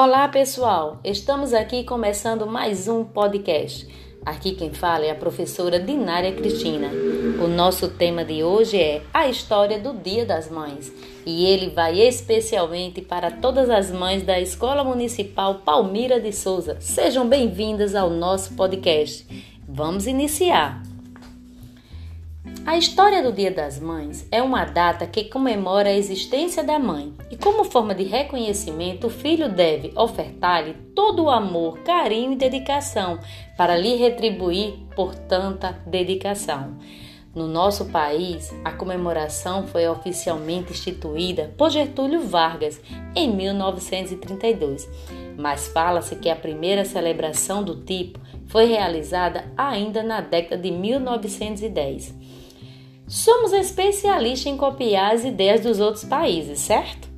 Olá, pessoal! Estamos aqui começando mais um podcast. Aqui quem fala é a professora Dinária Cristina. O nosso tema de hoje é a história do Dia das Mães e ele vai especialmente para todas as mães da Escola Municipal Palmira de Souza. Sejam bem-vindas ao nosso podcast. Vamos iniciar! A história do Dia das Mães é uma data que comemora a existência da mãe e, como forma de reconhecimento, o filho deve ofertar-lhe todo o amor, carinho e dedicação para lhe retribuir por tanta dedicação. No nosso país, a comemoração foi oficialmente instituída por Getúlio Vargas em 1932, mas fala-se que a primeira celebração do tipo foi realizada ainda na década de 1910. Somos especialistas em copiar as ideias dos outros países, certo?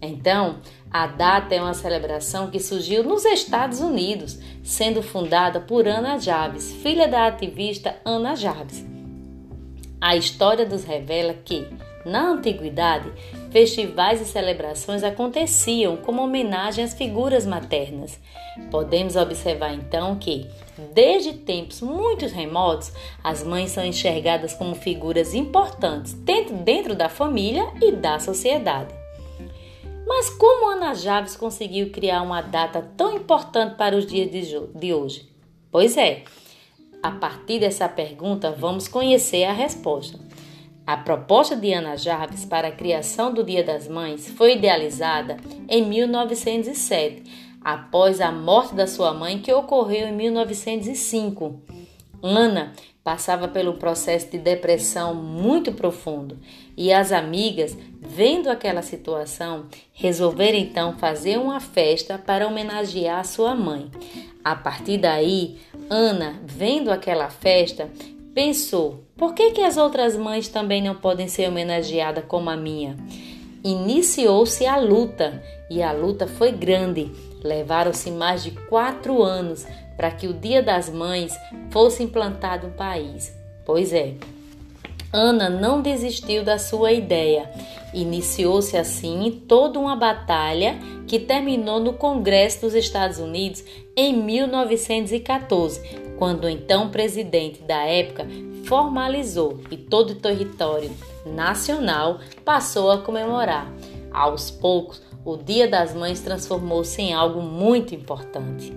Então, a data é uma celebração que surgiu nos Estados Unidos, sendo fundada por Ana Jarvis, filha da ativista Ana Jarvis. A história nos revela que, na antiguidade, festivais e celebrações aconteciam como homenagem às figuras maternas. Podemos observar então que, desde tempos muito remotos, as mães são enxergadas como figuras importantes dentro, da família e da sociedade. Mas como Ana Javes conseguiu criar uma data tão importante para os dias de hoje? Pois é, a partir dessa pergunta vamos conhecer a resposta. A proposta de Ana Jarvis para a criação do Dia das Mães foi idealizada em 1907, após a morte da sua mãe, que ocorreu em 1905. Ana passava pelo processo de depressão muito profundo e as amigas, vendo aquela situação, resolveram então fazer uma festa para homenagear sua mãe. A partir daí, Ana, vendo aquela festa, pensou: por que, que as outras mães também não podem ser homenageadas como a minha? Iniciou-se a luta e a luta foi grande. Levaram-se mais de quatro anos para que o Dia das Mães fosse implantado no país. Pois é, Ana não desistiu da sua ideia. Iniciou-se assim toda uma batalha que terminou no Congresso dos Estados Unidos em 1914, quando o então presidente da época formalizou e todo o território nacional passou a comemorar. Aos poucos, o Dia das Mães transformou-se em algo muito importante.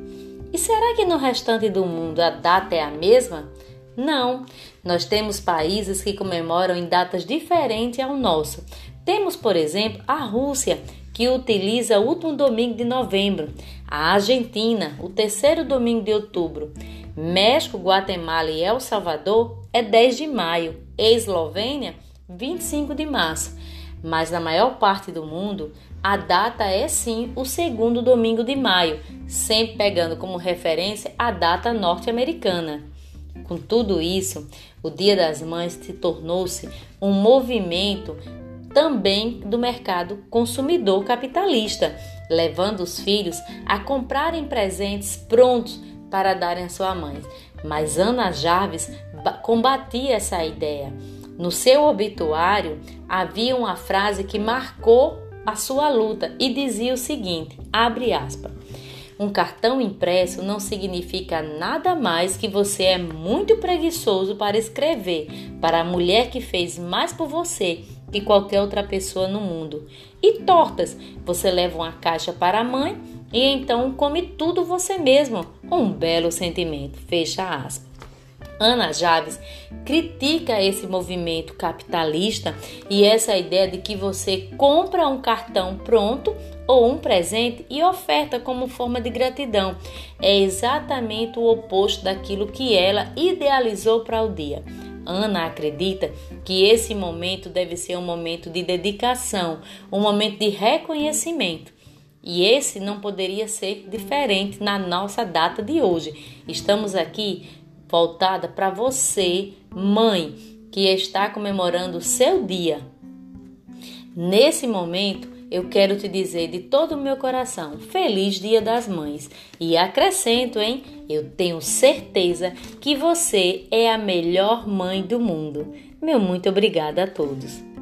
E será que no restante do mundo a data é a mesma? Não, nós temos países que comemoram em datas diferentes ao nosso. Temos, por exemplo, a Rússia, que utiliza o último domingo de novembro, a Argentina, o terceiro domingo de outubro, México, Guatemala e El Salvador é 10 de maio, e Eslovênia, 25 de março. Mas na maior parte do mundo, a data é sim o segundo domingo de maio, sempre pegando como referência a data norte-americana. Com tudo isso, o Dia das Mães se tornou-se um movimento também do mercado consumidor capitalista, levando os filhos a comprarem presentes prontos para darem à sua mãe. Mas Ana Jarvis combatia essa ideia. No seu obituário havia uma frase que marcou a sua luta e dizia o seguinte: abre aspas. Um cartão impresso não significa nada mais que você é muito preguiçoso para escrever para a mulher que fez mais por você que qualquer outra pessoa no mundo. E tortas, você leva uma caixa para a mãe e então come tudo você mesmo. Um belo sentimento. Fecha aspas. Ana Javes critica esse movimento capitalista e essa ideia de que você compra um cartão pronto ou um presente e oferta como forma de gratidão. É exatamente o oposto daquilo que ela idealizou para o dia. Ana acredita que esse momento deve ser um momento de dedicação, um momento de reconhecimento. E esse não poderia ser diferente na nossa data de hoje. Estamos aqui voltada para você, mãe, que está comemorando o seu dia. Nesse momento, eu quero te dizer de todo o meu coração: Feliz Dia das Mães! E acrescento, hein? Eu tenho certeza que você é a melhor mãe do mundo. Meu muito obrigada a todos.